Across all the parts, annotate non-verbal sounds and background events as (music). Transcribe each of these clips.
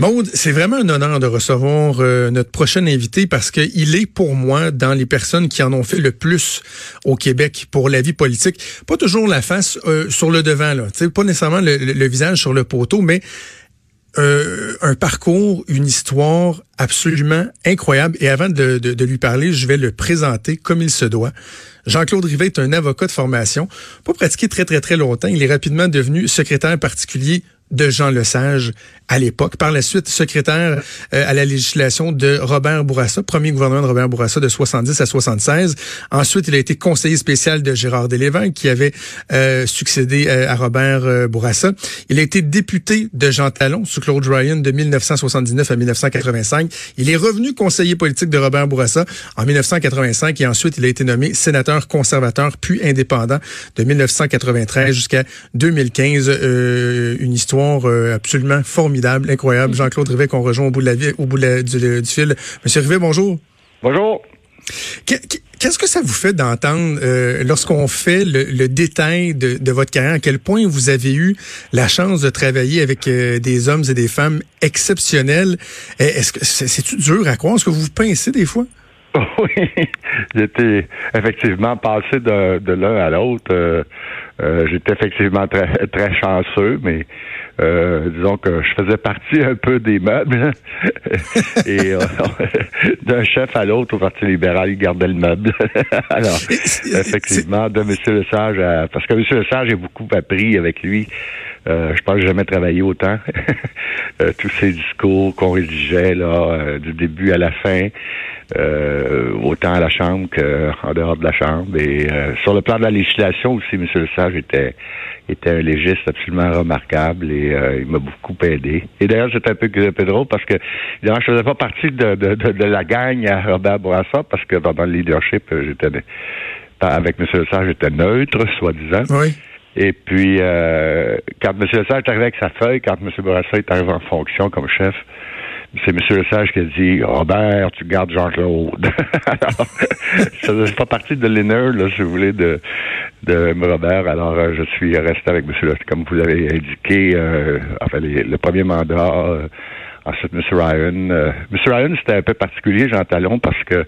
Maude, c'est vraiment un honneur de recevoir euh, notre prochain invité parce qu'il est pour moi dans les personnes qui en ont fait le plus au Québec pour la vie politique. Pas toujours la face euh, sur le devant, là. pas nécessairement le, visage sur le poteau, mais euh, un parcours, une histoire absolument incroyable. Et avant de, de, lui parler, je vais le présenter comme il se doit. Jean-Claude Rivet est un avocat de formation, pas pratiqué très très très longtemps. Il est rapidement devenu secrétaire particulier de Jean Lesage à l'époque. Par la suite, secrétaire euh, à la législation de Robert Bourassa, premier gouvernement de Robert Bourassa de 70 à 76. Ensuite, il a été conseiller spécial de Gérard Delévin, qui avait euh, succédé euh, à Robert Bourassa. Il a été député de Jean Talon sous Claude Ryan de 1979 à 1985. Il est revenu conseiller politique de Robert Bourassa en 1985 et ensuite il a été nommé sénateur conservateur puis indépendant de 1993 jusqu'à 2015. une histoire absolument formidable incroyable. Jean-Claude Rivet qu'on rejoint au bout de la vie, au bout du, fil. Monsieur Rivet, bonjour. Bonjour. Qu'est-ce que ça vous fait d'entendre euh, lorsqu'on fait le, détail de, votre carrière, à quel point vous avez eu la chance de travailler avec euh, des hommes et des femmes exceptionnels? Eh, est-ce que c'est-tu dur à croire? Est-ce que vous vous pincez des fois? (laughs) Oui, j'étais effectivement passé de, l'un à l'autre. Euh, j'étais effectivement très, très chanceux, mais euh, disons que je faisais partie un peu des meubles. (laughs) et euh, (laughs) d'un chef à l'autre au Parti libéral, il gardait le meuble. (laughs) Alors, effectivement, de M. Lesage, à, parce que M. Lesage, j'ai beaucoup appris avec lui. Euh, je pense que j'ai jamais travaillé autant. (laughs) tous ces discours qu'on rédigeait là, du début à la fin, autant à la Chambre qu'en dehors de la Chambre. Et sur le plan de la législation aussi, M. Lesage était était un légiste absolument remarquable et euh, il m'a beaucoup aidé. Et d'ailleurs, c'est un peu, drôle parce que évidemment, je faisais pas partie de, de, de, la gang à Robert Bourassa parce que pendant le leadership, j'étais avec M. Lessard, j'étais neutre, soi-disant. Oui. Et puis, euh, quand M. Lessard est arrivé avec sa feuille, quand M. Bourassa est arrivé en fonction comme chef, c'est M. Lesage qui a dit Robert, tu gardes Jean-Claude. Alors, (laughs) ça ne fait pas partie de là, si vous voulez, de, de Robert. Alors, euh, je suis resté avec M. Lesage, comme vous l'avez indiqué, euh, enfin, le premier mandat. Euh, ensuite, M. Ryan. Euh, M. Ryan, c'était un peu particulier, Jean Talon, parce que,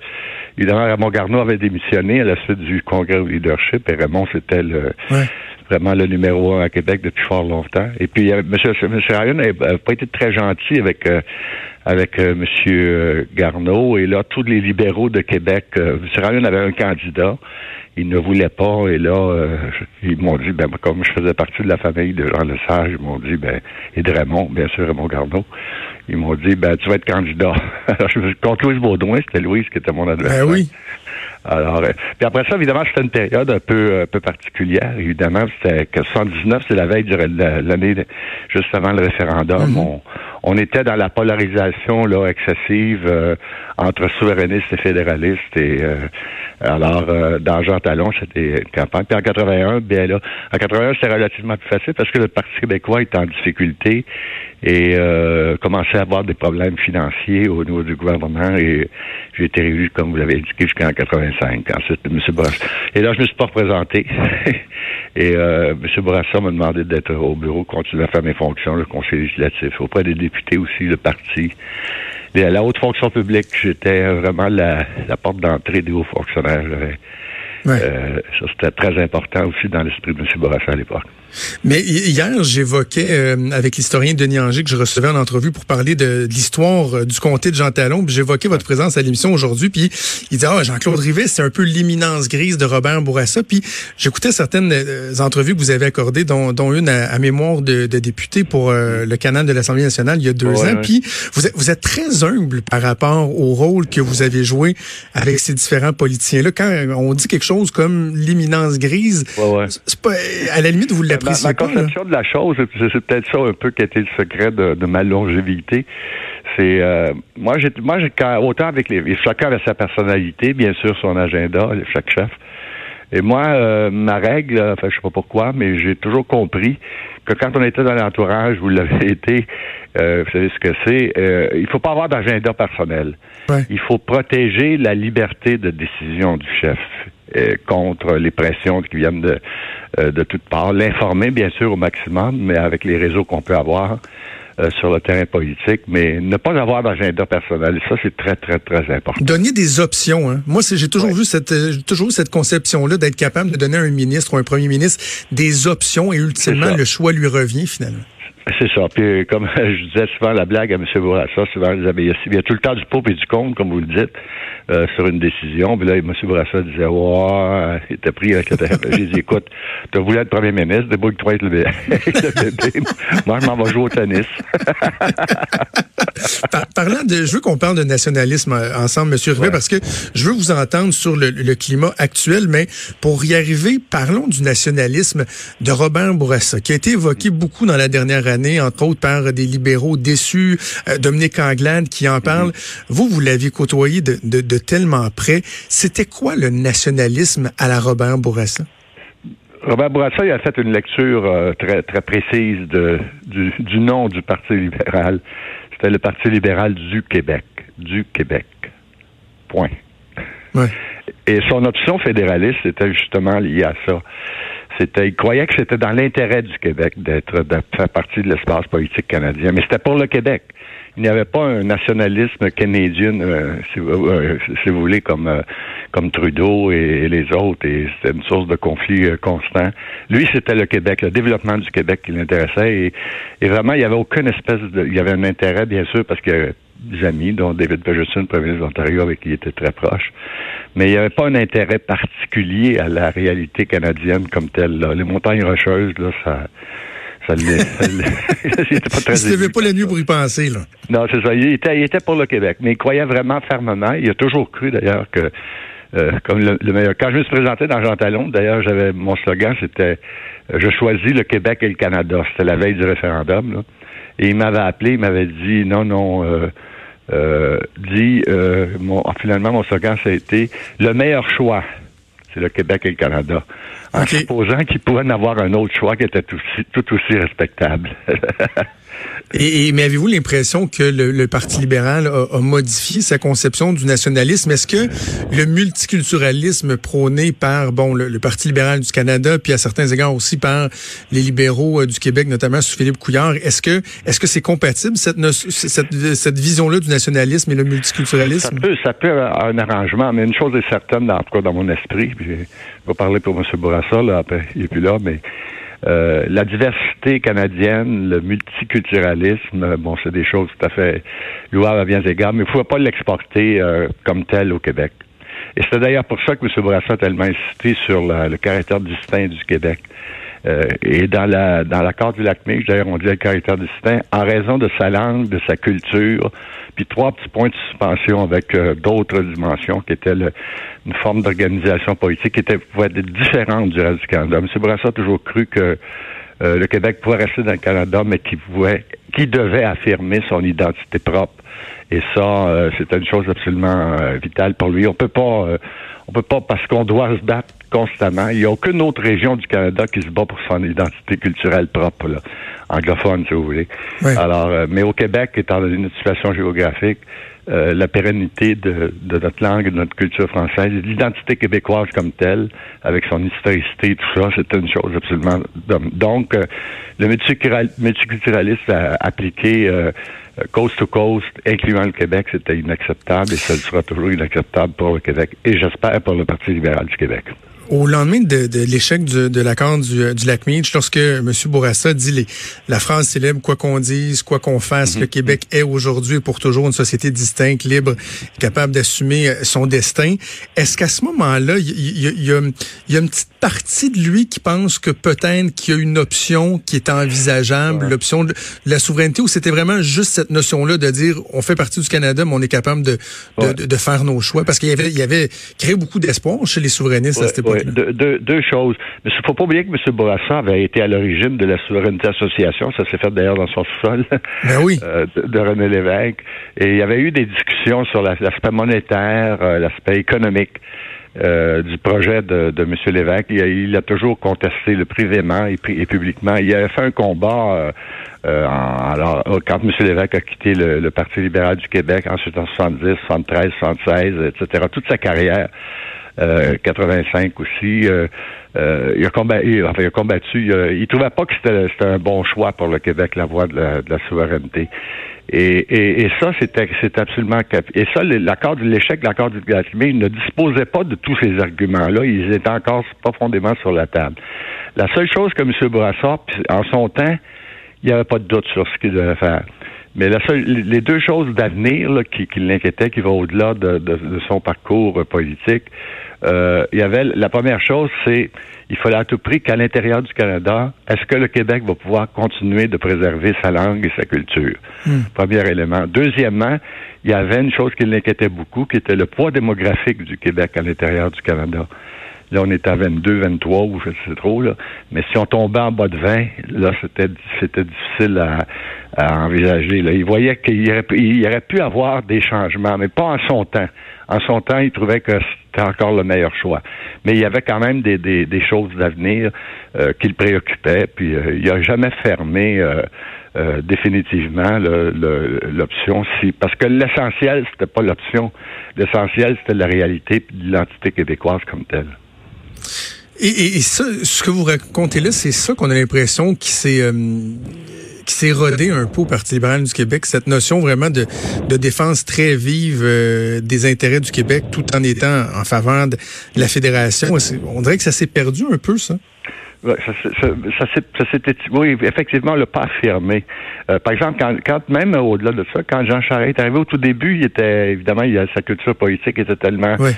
évidemment, Raymond Garneau avait démissionné à la suite du congrès au leadership, et Raymond, c'était le, vraiment le numéro un à Québec depuis fort longtemps. Et puis, M. Ryan n'a pas été très gentil avec avec euh, M. Garneau. Et là, tous les libéraux de Québec, euh, M. Ryan avait un candidat. Il ne voulait pas. Et là, euh, ils m'ont dit, ben, comme je faisais partie de la famille de Jean Lesage, ils m'ont dit, ben, et de Raymond, bien sûr, Raymond Garneau, ils m'ont dit, ben, tu vas être candidat. (laughs) Alors, je me contre Louise Baudouin, c'était Louise qui était mon adversaire. Ben oui. Alors, euh, puis après ça, évidemment, c'était une période un peu, un peu particulière. Évidemment, c'était que 79, c'est la veille de l'année juste avant le référendum. On, on, était dans la polarisation là excessive euh, entre souverainistes et fédéralistes. Et euh, alors, dans Jean Talon, c'était une campagne. Puis en 81, bien là, en 81, c'était relativement plus facile parce que le Parti québécois était en difficulté et euh, commençait à avoir des problèmes financiers au niveau du gouvernement et j'ai été réélu, comme vous l'avez indiqué, jusqu'en 85. Ensuite, M. Bourassa. Et là, je me suis pas représenté. (laughs) et euh, M. Bourassa m'a demandé d'être au bureau, continuer à faire mes fonctions, le conseil législatif, auprès des députés aussi, le parti. Et à la haute fonction publique, j'étais vraiment la, la porte d'entrée des hauts fonctionnaires. Euh, ça, c'était très important aussi dans l'esprit de M. Bourassa à l'époque. Mais hier, j'évoquais euh, avec l'historien Denis Anger que je recevais en entrevue pour parler de, l'histoire euh, du comté de Jean Talon. J'évoquais votre présence à l'émission aujourd'hui, puis il disait ah Jean-Claude Rivet, c'est un peu l'imminence grise de Robert Bourassa. Puis j'écoutais certaines entrevues que vous avez accordées, dont, dont une à, mémoire de, de, député pour le canal de l'Assemblée nationale il y a deux ans. Puis vous êtes, vous êtes très humble par rapport au rôle que vous avez joué avec ces différents politiciens-là. Quand on dit quelque chose comme l'imminence grise. C'est pas, à la limite, vous l'appréciez ma, conception de la chose, c'est peut-être ça un peu qui a été le secret de, ma longévité. C'est euh, moi, j'ai moi, j'ai autant avec les chacun avait sa personnalité, bien sûr, son agenda, chaque chef. Et moi, euh, ma règle, enfin, je sais pas pourquoi, mais j'ai toujours compris que quand on était dans l'entourage, vous l'avez (laughs) été, euh, vous savez ce que c'est, euh, il faut pas avoir d'agenda personnel. Il faut protéger la liberté de décision du chef. Euh, contre les pressions qui viennent de, euh, de toutes parts. L'informer, bien sûr, au maximum, mais avec les réseaux qu'on peut avoir, euh, sur le terrain politique, mais ne pas avoir d'agenda personnel, ça c'est très très très important. Donner des options. Hein. Moi, j'ai toujours vu cette toujours cette conception-là d'être capable de donner à un ministre ou un premier ministre des options et ultimement le choix lui revient finalement. C'est ça. Puis, comme (laughs) je disais souvent la blague à M. Bourassa, souvent, il y a tout le temps du pour et du contre, comme vous le dites, euh, sur une décision. Puis là, M. Bourassa disait, ouais, il était pris avec le (laughs) J'ai dit, écoute, tu voulu être premier ministre, débrouille-toi avec le bébé. (laughs) Moi, je m'en vais jouer au tennis. parlant de, je veux qu'on parle de nationalisme euh, ensemble, M. Rivet, parce que je veux vous entendre sur le, le, climat actuel, mais pour y arriver, parlons du nationalisme de Robert Bourassa, qui a été évoqué beaucoup dans la dernière année entre autres par des libéraux déçus, euh, Dominique Anglade qui en parle. Mhm. Vous, vous l'aviez côtoyé de, tellement près. C'était quoi le nationalisme à la Robert Bourassa? Robert Bourassa il a fait une lecture euh, très très précise de, du, nom du Parti libéral. C'était le Parti libéral du Québec. Du Québec. Point. Et son option fédéraliste était justement liée à ça. C'était, il croyait que c'était dans l'intérêt du Québec d'être, de faire partie de l'espace politique canadien, mais c'était pour le Québec. Il n'y avait pas un nationalisme canadien, euh, si, vous, euh, si, vous, voulez, comme euh, comme Trudeau et, les autres, et c'était une source de conflit constant. Lui, c'était le Québec, le développement du Québec qui l'intéressait, et, vraiment, il n'y avait aucune espèce de, il y avait un intérêt, bien sûr, parce que des amis, dont David Pegerson, premier ministre d'Ontario, avec qui il était très proche. Mais il n'y avait pas un intérêt particulier à la réalité canadienne comme telle. Là. Les montagnes rocheuses, là, ça... Ça l'était (laughs) (laughs) pas très Il ne pas la nuit pour y penser, là. Non, c'est ça. Il était, il était pour le Québec, mais il croyait vraiment fermement. Il a toujours cru, d'ailleurs, que euh, comme le, meilleur. Quand je me suis présenté dans Jean Talon, d'ailleurs, j'avais mon slogan, c'était euh, Je choisis le Québec et le Canada. C'était la veille du référendum. Là. Et il m'avait appelé, il m'avait dit non, non, euh, euh, dit, euh, mon, finalement, mon slogan, ça a été le meilleur choix, c'est le Québec et le Canada. En supposant qu'il pouvait en avoir un autre choix qui était tout aussi, tout aussi respectable. (laughs) Et, mais avez-vous l'impression que le, Parti libéral a, modifié sa conception du nationalisme? Est-ce que le multiculturalisme prôné par bon le, Parti libéral du Canada, puis à certains égards aussi par les libéraux euh, du Québec, notamment sous Philippe Couillard, est-ce que est-ce que c'est compatible cette, cette, cette vision-là du nationalisme et le multiculturalisme? Ça peut, ça peut avoir un arrangement, mais une chose est certaine, en tout cas dans mon esprit, puis je vais parler pour M. Bourassa, là, après, il est plus là, mais euh, la diversité canadienne, le multiculturalisme, bon, c'est des choses tout à fait louables à bien égards, mais il ne faut pas l'exporter euh, comme tel au Québec. Et c'est d'ailleurs pour ça que M. Bourassa a tellement insisté sur le caractère distinct du Québec. Euh, et dans la dans l'accord du lac d'ailleurs, on dit le caractère distinct en raison de sa langue, de sa culture, puis trois petits points de suspension avec euh, d'autres dimensions qui étaient une forme d'organisation politique qui était pouvait être différente du reste du Canada. M. Bourassa a toujours cru que euh, le Québec pouvait rester dans le Canada, mais qui pouvait, qui devait affirmer son identité propre. Et ça, c'était une chose absolument vitale pour lui. On peut pas on peut pas, parce qu'on doit se battre constamment. Il n'y a aucune autre région du Canada qui se bat pour son identité culturelle propre, là, anglophone, si vous voulez. Alors, euh, mais au Québec, étant donné notre situation géographique, euh, la pérennité de, notre langue de notre culture française, l'identité québécoise comme telle, avec son historicité tout ça, c'est une chose absolument... Donc, euh, le multiculturalisme appliqué euh, coast to coast, incluant le Québec, c'était inacceptable et ça sera toujours inacceptable pour le Québec et j'espère pour le Parti libéral du Québec. Au lendemain de, de l'échec de l'accord du, du, lac Meach, lorsque M. Bourassa dit les, la phrase célèbre « quoi qu'on dise, quoi qu'on fasse, le mhm. Québec est aujourd'hui pour toujours une société distincte, libre, capable d'assumer euh, son destin », est-ce qu'à ce, moment-là, il y, y, y, a, y, a une petite partie de lui qui pense que peut-être qu'il y a une option qui est envisageable, l'option de la souveraineté, ou c'était vraiment juste cette notion-là de dire on fait partie du Canada, mais on est capable de, de, de, faire nos choix? Parce qu'il y avait, il y avait créé beaucoup d'espoir chez les souverainistes à cette époque deux, choses. Mais il ne faut pas oublier que M. Bourassa avait été à l'origine de la Souveraineté Association. Ça s'est fait d'ailleurs dans son sol (laughs) ben oui. Euh, de, René Lévesque. Et il y avait eu des discussions sur l'aspect monétaire, euh, l'aspect économique. Euh, du projet de, de M. Lévesque. Il a, il a, toujours contesté le privément et, et, publiquement. Il avait fait un combat alors, quand M. Lévesque a quitté le, Parti libéral du Québec, ensuite en 70, 73, 76, etc., toute sa carrière, 85 aussi, il, a combattu, enfin, il a combattu, il, trouvait pas que c'était un bon choix pour le Québec, la voie de la souveraineté. Et, et, ça, c'était c'est absolument et ça, l'accord de l'échec de l'accord du Gatimé, il ne disposait pas de tous ces arguments-là. Ils étaient encore profondément sur la table. La seule chose que M. Bourassa, en son temps, il n'y avait pas de doute sur ce qu'il devait faire. Mais la seule, les deux choses d'avenir qui, qui l'inquiétaient, qui vont au-delà de, de, son parcours politique, euh, il y avait la première chose, c'est il fallait à tout prix qu'à l'intérieur du Canada, est-ce que le Québec va pouvoir continuer de préserver sa langue et sa culture? Hmm. Premier élément. Deuxièmement, il y avait une chose qui l'inquiétait beaucoup, qui était le poids démographique du Québec à l'intérieur du Canada. Là, on est à 22, 23 ou je sais trop, là. Mais si on tombait en bas de 20, là, c'était, c'était difficile à, envisager. Là. Il voyait qu'il aurait, aurait pu avoir des changements, mais pas en son temps. En son temps, il trouvait que c'était encore le meilleur choix. Mais il y avait quand même des, des, des choses d'avenir euh, qui le préoccupaient, puis euh, il n'a jamais fermé euh, euh, définitivement l'option si parce que l'essentiel, c'était pas l'option. L'essentiel, c'était la réalité et l'identité québécoise comme telle. Et, ça, ce que vous racontez là, c'est ça qu'on a l'impression qui s'est euh, qui s'est rodé un peu au Parti libéral du Québec, cette notion vraiment de, de défense très vive euh, des intérêts du Québec, tout en étant en faveur de la fédération. On dirait que ça s'est perdu un peu, ça. Ça, ça, ça s'était, oui, effectivement, le pas affirmé. Euh, par exemple, quand, quand même au-delà de ça, quand Jean Charest est arrivé au tout début, il était évidemment, il a, sa culture politique était tellement euh,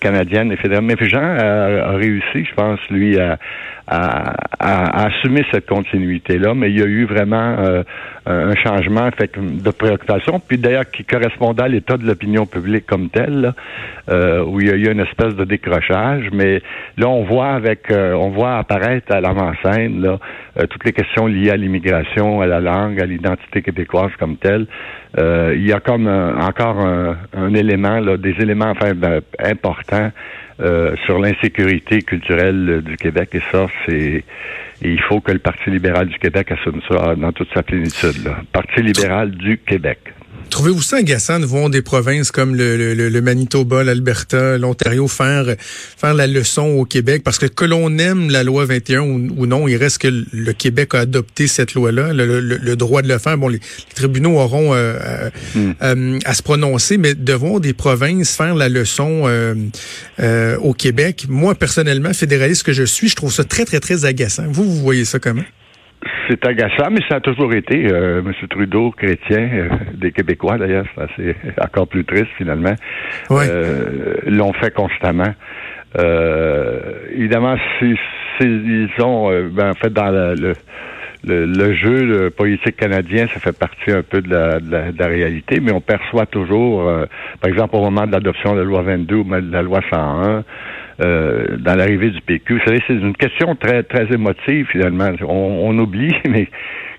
canadienne et fédérale. Mais Jean a, réussi, je pense, lui, à, à, assumer cette continuité-là. Mais il y a eu vraiment euh, un changement fait, de préoccupation, puis d'ailleurs qui correspondait à l'état de l'opinion publique comme tel, euh, où il y a eu une espèce de décrochage. Mais là, on voit avec, on voit apparaître à l'avant-scène là toutes les questions liées à l'immigration, à la langue, à l'identité québécoise comme telle. il y a comme encore un, un élément, là, des éléments enfin ben, importants euh, sur l'insécurité culturelle du Québec. Et ça, c'est il faut que le Parti libéral du Québec assume ça dans toute sa plénitude. Parti libéral du Québec. Trouvez-vous ça agaçant de voir des provinces comme le, le, le Manitoba, l'Alberta, l'Ontario faire faire la leçon au Québec? Parce que que l'on aime la loi 21 ou, non, il reste que le Québec a adopté cette loi-là, le, droit de le faire. Bon, les, tribunaux auront euh, euh, hmm. euh, à se prononcer, mais de voir des provinces faire la leçon au Québec, moi personnellement, fédéraliste que je suis, je trouve ça très, très, très agaçant. Vous, vous voyez ça comment? C'est agaçant, mais ça a toujours été. Euh, M. Trudeau, chrétien, euh, des Québécois d'ailleurs, c'est (laughs) encore plus triste finalement, euh, l'ont fait constamment. Euh, évidemment, si, ils ont, ben, en fait, dans le, le, jeu politique canadien, ça fait partie un peu de la, de la, réalité, mais on perçoit toujours, par exemple, au moment de l'adoption de la loi 22 ou de la loi 101, euh, dans l'arrivée du PQ. Vous savez, c'est une question très très émotive finalement. On, oublie, (laughs) mais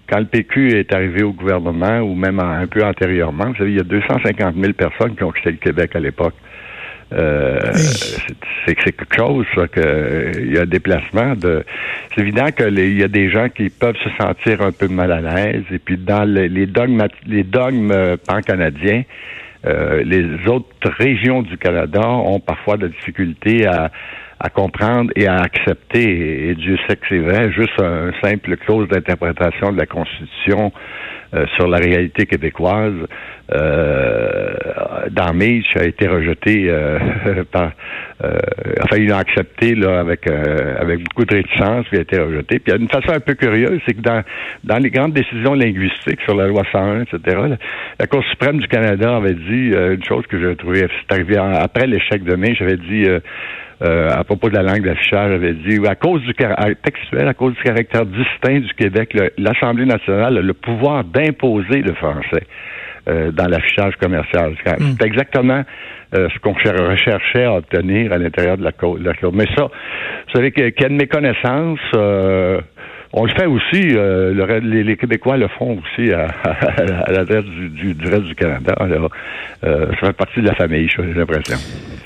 quand le PQ est arrivé au gouvernement ou même un peu antérieurement, vous savez, il y a 250 000 personnes qui ont quitté le Québec à l'époque. Euh, c'est quelque chose, ça, que il y a un déplacement de. C'est évident qu'il y a des gens qui peuvent se sentir un peu mal à l'aise. Et puis dans les, dogmes, les dogmes euh, pan-canadiens, euh, les autres régions du Canada ont parfois de difficultés à, à comprendre et à accepter, et Dieu sait que c'est vrai, juste un simple clause d'interprétation de la Constitution euh, sur la réalité québécoise euh, dans Mitch a été rejeté euh, (laughs) par euh, enfin ils l'ont accepté là avec avec beaucoup de réticence puis a été rejeté puis il y a une façon un peu curieuse c'est que dans dans les grandes décisions linguistiques sur la loi 101 etc la, Cour suprême du Canada avait dit une chose que j'ai trouvé c'est arrivé après l'échec de mai j'avais dit euh, à propos de la langue d'affichage, avait dit, à cause du textuel, à cause du caractère distinct du Québec, l'Assemblée nationale a le pouvoir d'imposer le français euh, dans l'affichage commercial. C'est hmm. exactement euh, ce qu'on recherchait à obtenir à l'intérieur de la Cour. Mais ça, vous savez qu'il y a une méconnaissance. on le fait aussi, les, Québécois le font aussi à, à, l'adresse du, reste du Canada. ça fait partie de la famille, j'ai l'impression.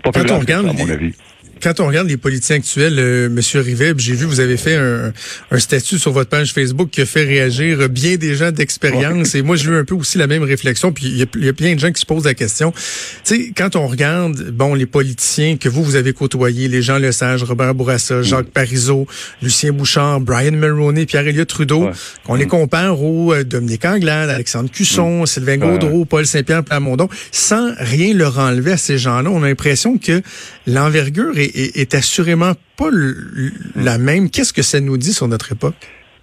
Pas plus à mon avis. Quand on regarde les politiciens actuels, euh, Monsieur Rivet, j'ai vu vous avez fait un, un, statut sur votre page Facebook qui a fait réagir bien des gens d'expérience. Et moi, j'ai eu un peu aussi la même réflexion. Puis il y, y, a plein de gens qui se posent la question. Tu sais, quand on regarde, bon, les politiciens que vous vous avez côtoyés, les Jean Lesage, Robert Bourassa, Jacques mm. Parizeau, Lucien Bouchard, Brian Mulroney, Pierre Elliott Trudeau, qu'on les mm. compare aux euh, Dominique Anglade, Alexandre Cusson, mm. Sylvain Gaudreau, Paul Saint-Pierre Plamondon, sans rien leur enlever à ces gens-là, on a l'impression que l'envergure est, est, assurément pas la même. Qu'est-ce que ça nous dit sur notre époque?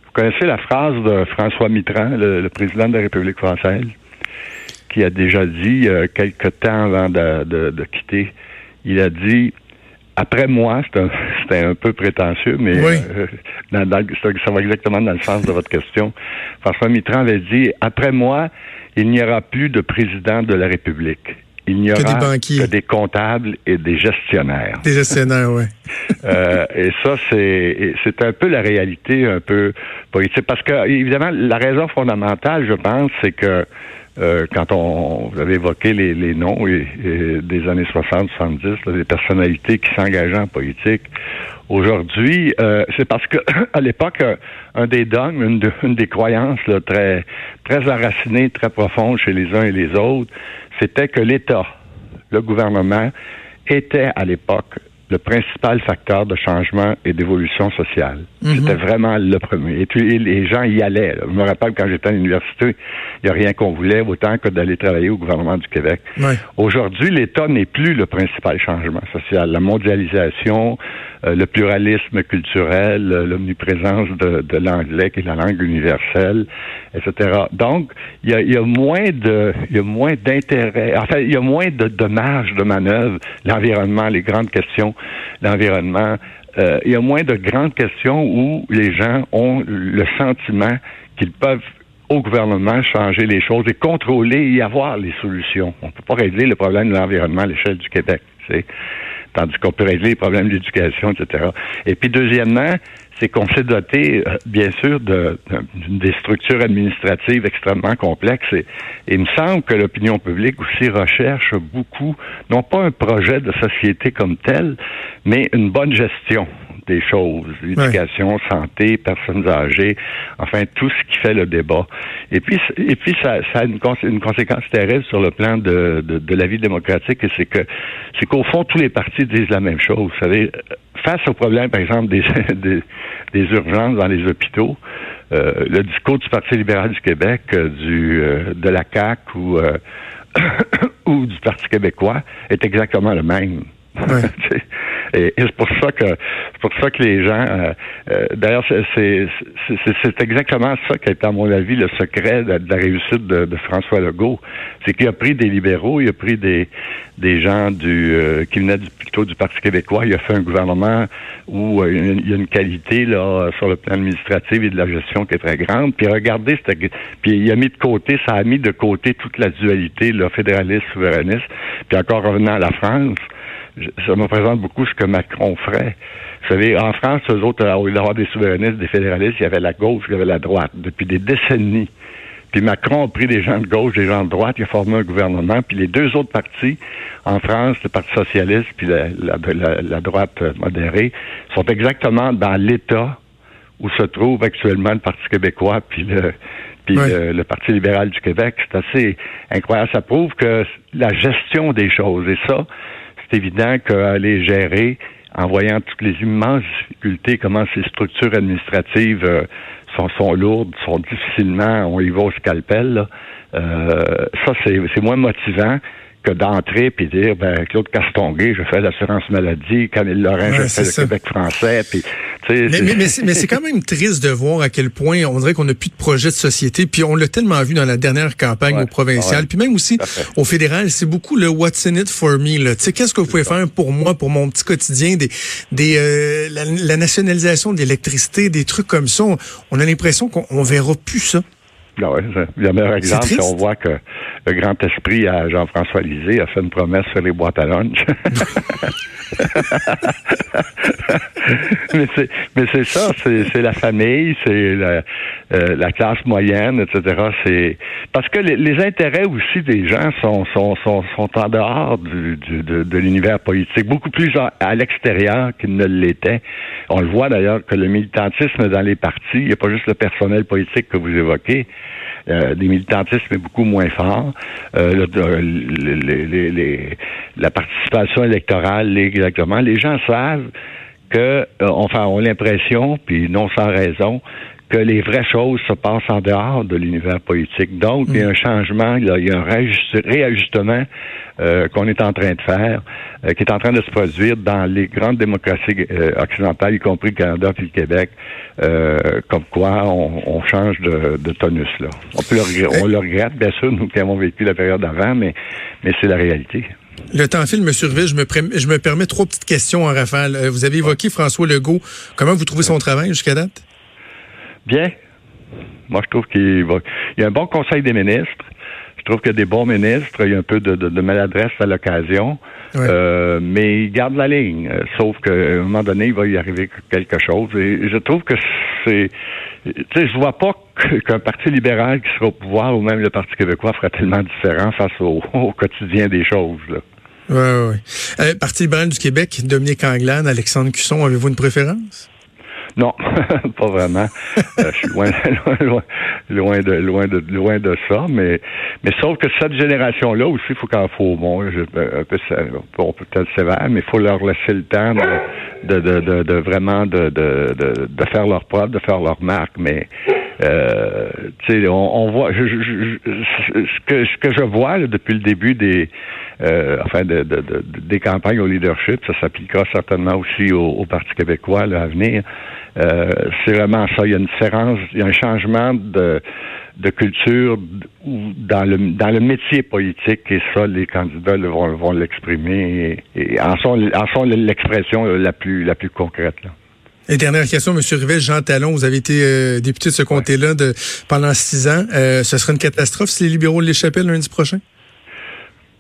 Vous connaissez la phrase de François Mitterrand, le, président de la République française, qui a déjà dit, euh, quelque temps avant de, de, quitter, il a dit après moi, (laughs) c'était un, peu prétentieux, mais euh, dans, ça va exactement dans le sens de votre question. François Mitterrand avait dit après moi, il n'y aura plus de président de la République il n'y aura que des, comptables et des gestionnaires. Des gestionnaires, oui. (laughs) euh, et ça, c'est c'est un peu la réalité, un peu politique. Parce que, évidemment, la raison fondamentale, je pense, c'est que euh, quand on vous avez évoqué les, les noms des années 60, 70, des personnalités qui s'engageaient en politique. Aujourd'hui, euh, c'est parce que (coughs) à l'époque, un des dogmes, une, des croyances là, très très enracinées, très profondes chez les uns et les autres, c'était que l'État, le gouvernement, était à l'époque le principal facteur de changement et d'évolution sociale. Mhm. C'était vraiment le premier. Et, les gens y allaient. Je me rappelle quand j'étais à l'université, il n'y a rien qu'on voulait autant que d'aller travailler au gouvernement du Québec. Aujourd'hui, l'État n'est plus le principal changement social. La mondialisation, euh, le pluralisme culturel, euh, l'omniprésence de, de l'anglais qui est la langue universelle, etc. Donc, il y a, y a, moins de, il y a moins d'intérêt. Enfin, il y a moins de, de marge de manœuvre. L'environnement, les grandes questions, l'environnement. Euh, il y a moins de grandes questions où les gens ont le sentiment qu'ils peuvent au gouvernement changer les choses et contrôler et avoir les solutions. On ne peut pas régler le problème de l'environnement à l'échelle du Québec. Tandis qu'on peut régler les problèmes de l'éducation, etc. Et puis, deuxièmement, c'est qu'on s'est doté, euh, bien sûr, de, des structures administratives extrêmement complexes. Et, il me semble que l'opinion publique aussi recherche beaucoup, non pas un projet de société comme tel, mais une bonne gestion des choses, l'éducation, santé, personnes âgées, enfin tout ce qui fait le débat. Et puis, et puis ça, ça a une, une, conséquence terrible sur le plan de, de, de la vie démocratique, et c'est que c'est qu'au fond tous les partis disent la même chose. Vous savez, face au problème, par exemple, des, (laughs) des, urgences dans les hôpitaux, euh, le discours du Parti libéral du Québec, euh, du euh, de la CAC ou (coughs) ou du Parti québécois est exactement le même. (laughs) Et, c'est pour ça que pour ça que les gens euh, euh, d'ailleurs c'est exactement ça qui a été à mon avis le secret de, la réussite de, François Legault. C'est qu'il a pris des libéraux, il a pris des des gens du euh, qui venaient du, plutôt du Parti québécois, il a fait un gouvernement où il y a une qualité là sur le plan administratif et de la gestion qui est très grande. Puis regardez, puis il a mis de côté, ça a mis de côté toute la dualité, le fédéraliste, souverainiste. Puis encore revenant à la France, ça me présente beaucoup ce que Macron ferait. Vous savez, en France, eux autres, au lieu d'avoir des souverainistes, des fédéralistes, il y avait la gauche, il y avait la droite, depuis des décennies. Puis Macron a pris des gens de gauche, des gens de droite, il a formé un gouvernement. Puis les deux autres partis, en France, le Parti socialiste puis la, la droite modérée, sont exactement dans l'état où se trouve actuellement le Parti québécois puis le puis le, Parti libéral du Québec. C'est assez incroyable. Ça prouve que la gestion des choses, et ça, c'est évident qu'aller gérer, en voyant toutes les immenses difficultés, comment ces structures administratives euh, sont, sont, lourdes, sont difficilement, on y va au scalpel, euh, ça, c'est moins motivant que d'entrer puis dire ben Claude Castonguay, je fais l'assurance maladie, Camille Lorrain, je fais le Québec français, puis mais, mais, mais c'est quand même triste de voir à quel point on dirait qu'on n'a plus de projet de société, puis on l'a tellement vu dans la dernière campagne au provincial, puis même aussi au fédéral, c'est beaucoup le what's in it for me là. Tu sais qu'est-ce que vous pouvez faire pour moi, pour mon petit quotidien, des des euh, la, nationalisation de l'électricité, des trucs comme ça. On, a l'impression qu'on verra plus ça. Ah ouais, le meilleur exemple, on voit que le grand esprit à Jean-François Lisée a fait une promesse sur les boîtes à lunch. (laughs) mais c'est ça, c'est la famille, c'est la, euh, la, classe moyenne, etc. C'est parce que les, les, intérêts aussi des gens sont sont sont, sont en dehors du, du de, de l'univers politique, beaucoup plus à, l'extérieur qu'ils ne l'étaient. On le voit d'ailleurs que le militantisme dans les partis, il n'y a pas juste le personnel politique que vous évoquez. Euh, des militantismes est beaucoup moins fort. Euh, la participation électorale, exactement. Les gens savent que, euh, l'impression, puis non sans raison, que les vraies choses se passent en dehors de l'univers politique. Donc, il y a un mm. changement, il y a, un réajustement euh, qu'on est en train de faire, euh, qui est en train de se produire dans les grandes démocraties euh, occidentales, y compris le Canada et le Québec, comme quoi on, change de, tonus. Là. On, peut le, on le regrette, bien sûr, nous qui avons vécu la période d'avant, mais, mais c'est la réalité. Le temps file, M. Rivet. Je me, je me permets trois petites questions en rafale. Vous avez évoqué François Legault. Comment vous trouvez son travail jusqu'à date? Bien. Moi, je trouve qu'il y a un bon conseil des ministres. Je trouve qu'il y a des bons ministres. Il y a un peu de, maladresse à l'occasion. Euh, mais il garde la ligne. Euh, sauf qu'à un moment donné, il va y arriver quelque chose. Et je trouve que c'est. Tu sais, je vois pas qu'un parti libéral qui sera au pouvoir ou même le Parti québécois fera tellement différent face au, (laughs) quotidien des choses. Là. Oui, oui. Euh, Parti libéral du Québec, Dominique Anglade, Alexandre Cusson, avez-vous une préférence? Non, (laughs) pas vraiment. Euh, je suis (laughs) loin, loin, loin, de loin de loin de ça, mais mais sauf que cette génération-là aussi, il faut qu'en faut bon, un peu on peut être sévère, mais il faut leur laisser le temps de de, de, de, vraiment de, de, de, faire leur preuve, de faire leur marque, mais euh, on, on, voit je, je, ce que ce que je vois depuis le début des euh, enfin de, de, des campagnes au leadership, ça s'appliquera certainement aussi au, au Parti québécois là, à venir. Euh, c'est vraiment ça. Il y a une différence, il y a un changement de, de culture dans le dans le métier politique et ça, les candidats vont, vont l'exprimer et, en sont en sont l'expression la plus la plus concrète. Là. Et dernière question, M. Rivet, Jean Talon, vous avez été euh, député de ce comté-là pendant six ans. Euh, ce serait une catastrophe si les libéraux l'échappaient lundi prochain?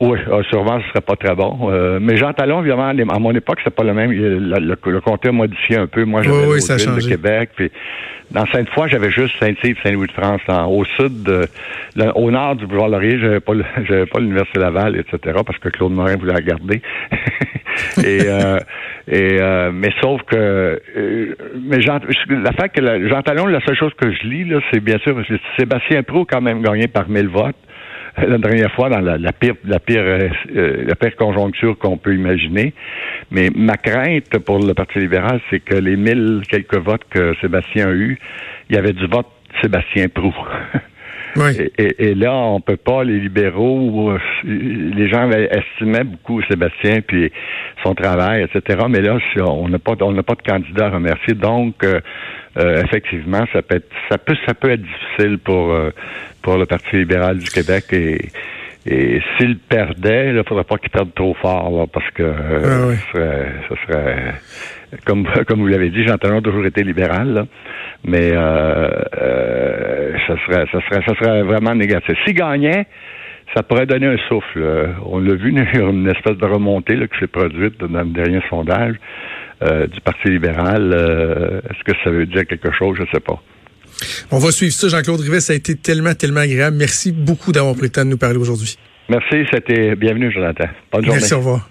Oui, sûrement, ce serait pas très bon. Euh, mais Jean Talon, évidemment, à mon époque, c'était pas le même. Le, comté a modifié un peu. Moi, j'avais oui, oui, de Québec. Puis dans Sainte-Foy, j'avais juste Saint-Yves, Saint-Louis-de-France. Au sud, au nord du boulevard Laurier, j'avais pas, (laughs) j'avais pas l'Université Laval, etc., parce que Claude Morin voulait la garder. (laughs) et euh, et euh, mais sauf que mais Jean, la fait que Jean Talon, la seule chose que je lis, là, c'est bien sûr Sébastien Pro quand même gagné par mille votes la dernière fois dans la, pire, la pire, euh, la pire conjoncture qu'on peut imaginer. Mais ma crainte pour le Parti libéral, c'est que les mille quelques votes que Sébastien a eu, il y avait du vote Sébastien Prou. (laughs) Et, là, on peut pas, les libéraux, euh, les gens estimaient beaucoup Sébastien puis son travail, etc. Mais là, on n'a pas, on n'a pas de candidat à remercier, donc euh, euh, effectivement, ça peut être, ça peut, ça peut être difficile pour pour le Parti libéral du Québec et et s'il perdait, il ne faudrait pas qu'il perde trop fort, là, parce que ah ça, serait, comme, (laughs) comme vous l'avez dit, Jean Talon a toujours été libéral, là, mais euh, euh, ça, serait, ça, serait, ça serait vraiment négatif. S'il gagnait, ça pourrait donner un souffle. On l'a vu, (laughs) une espèce de remontée là, qui s'est produite dans le dernier sondage euh, du Parti libéral. Est-ce que ça veut dire quelque chose? Je ne sais pas. On va suivre ça. Jean-Claude Rivet, ça a été tellement, tellement agréable. Merci beaucoup d'avoir pris le temps de nous parler aujourd'hui. Merci, c'était bienvenue, Jonathan. Bonne journée. Merci, au revoir.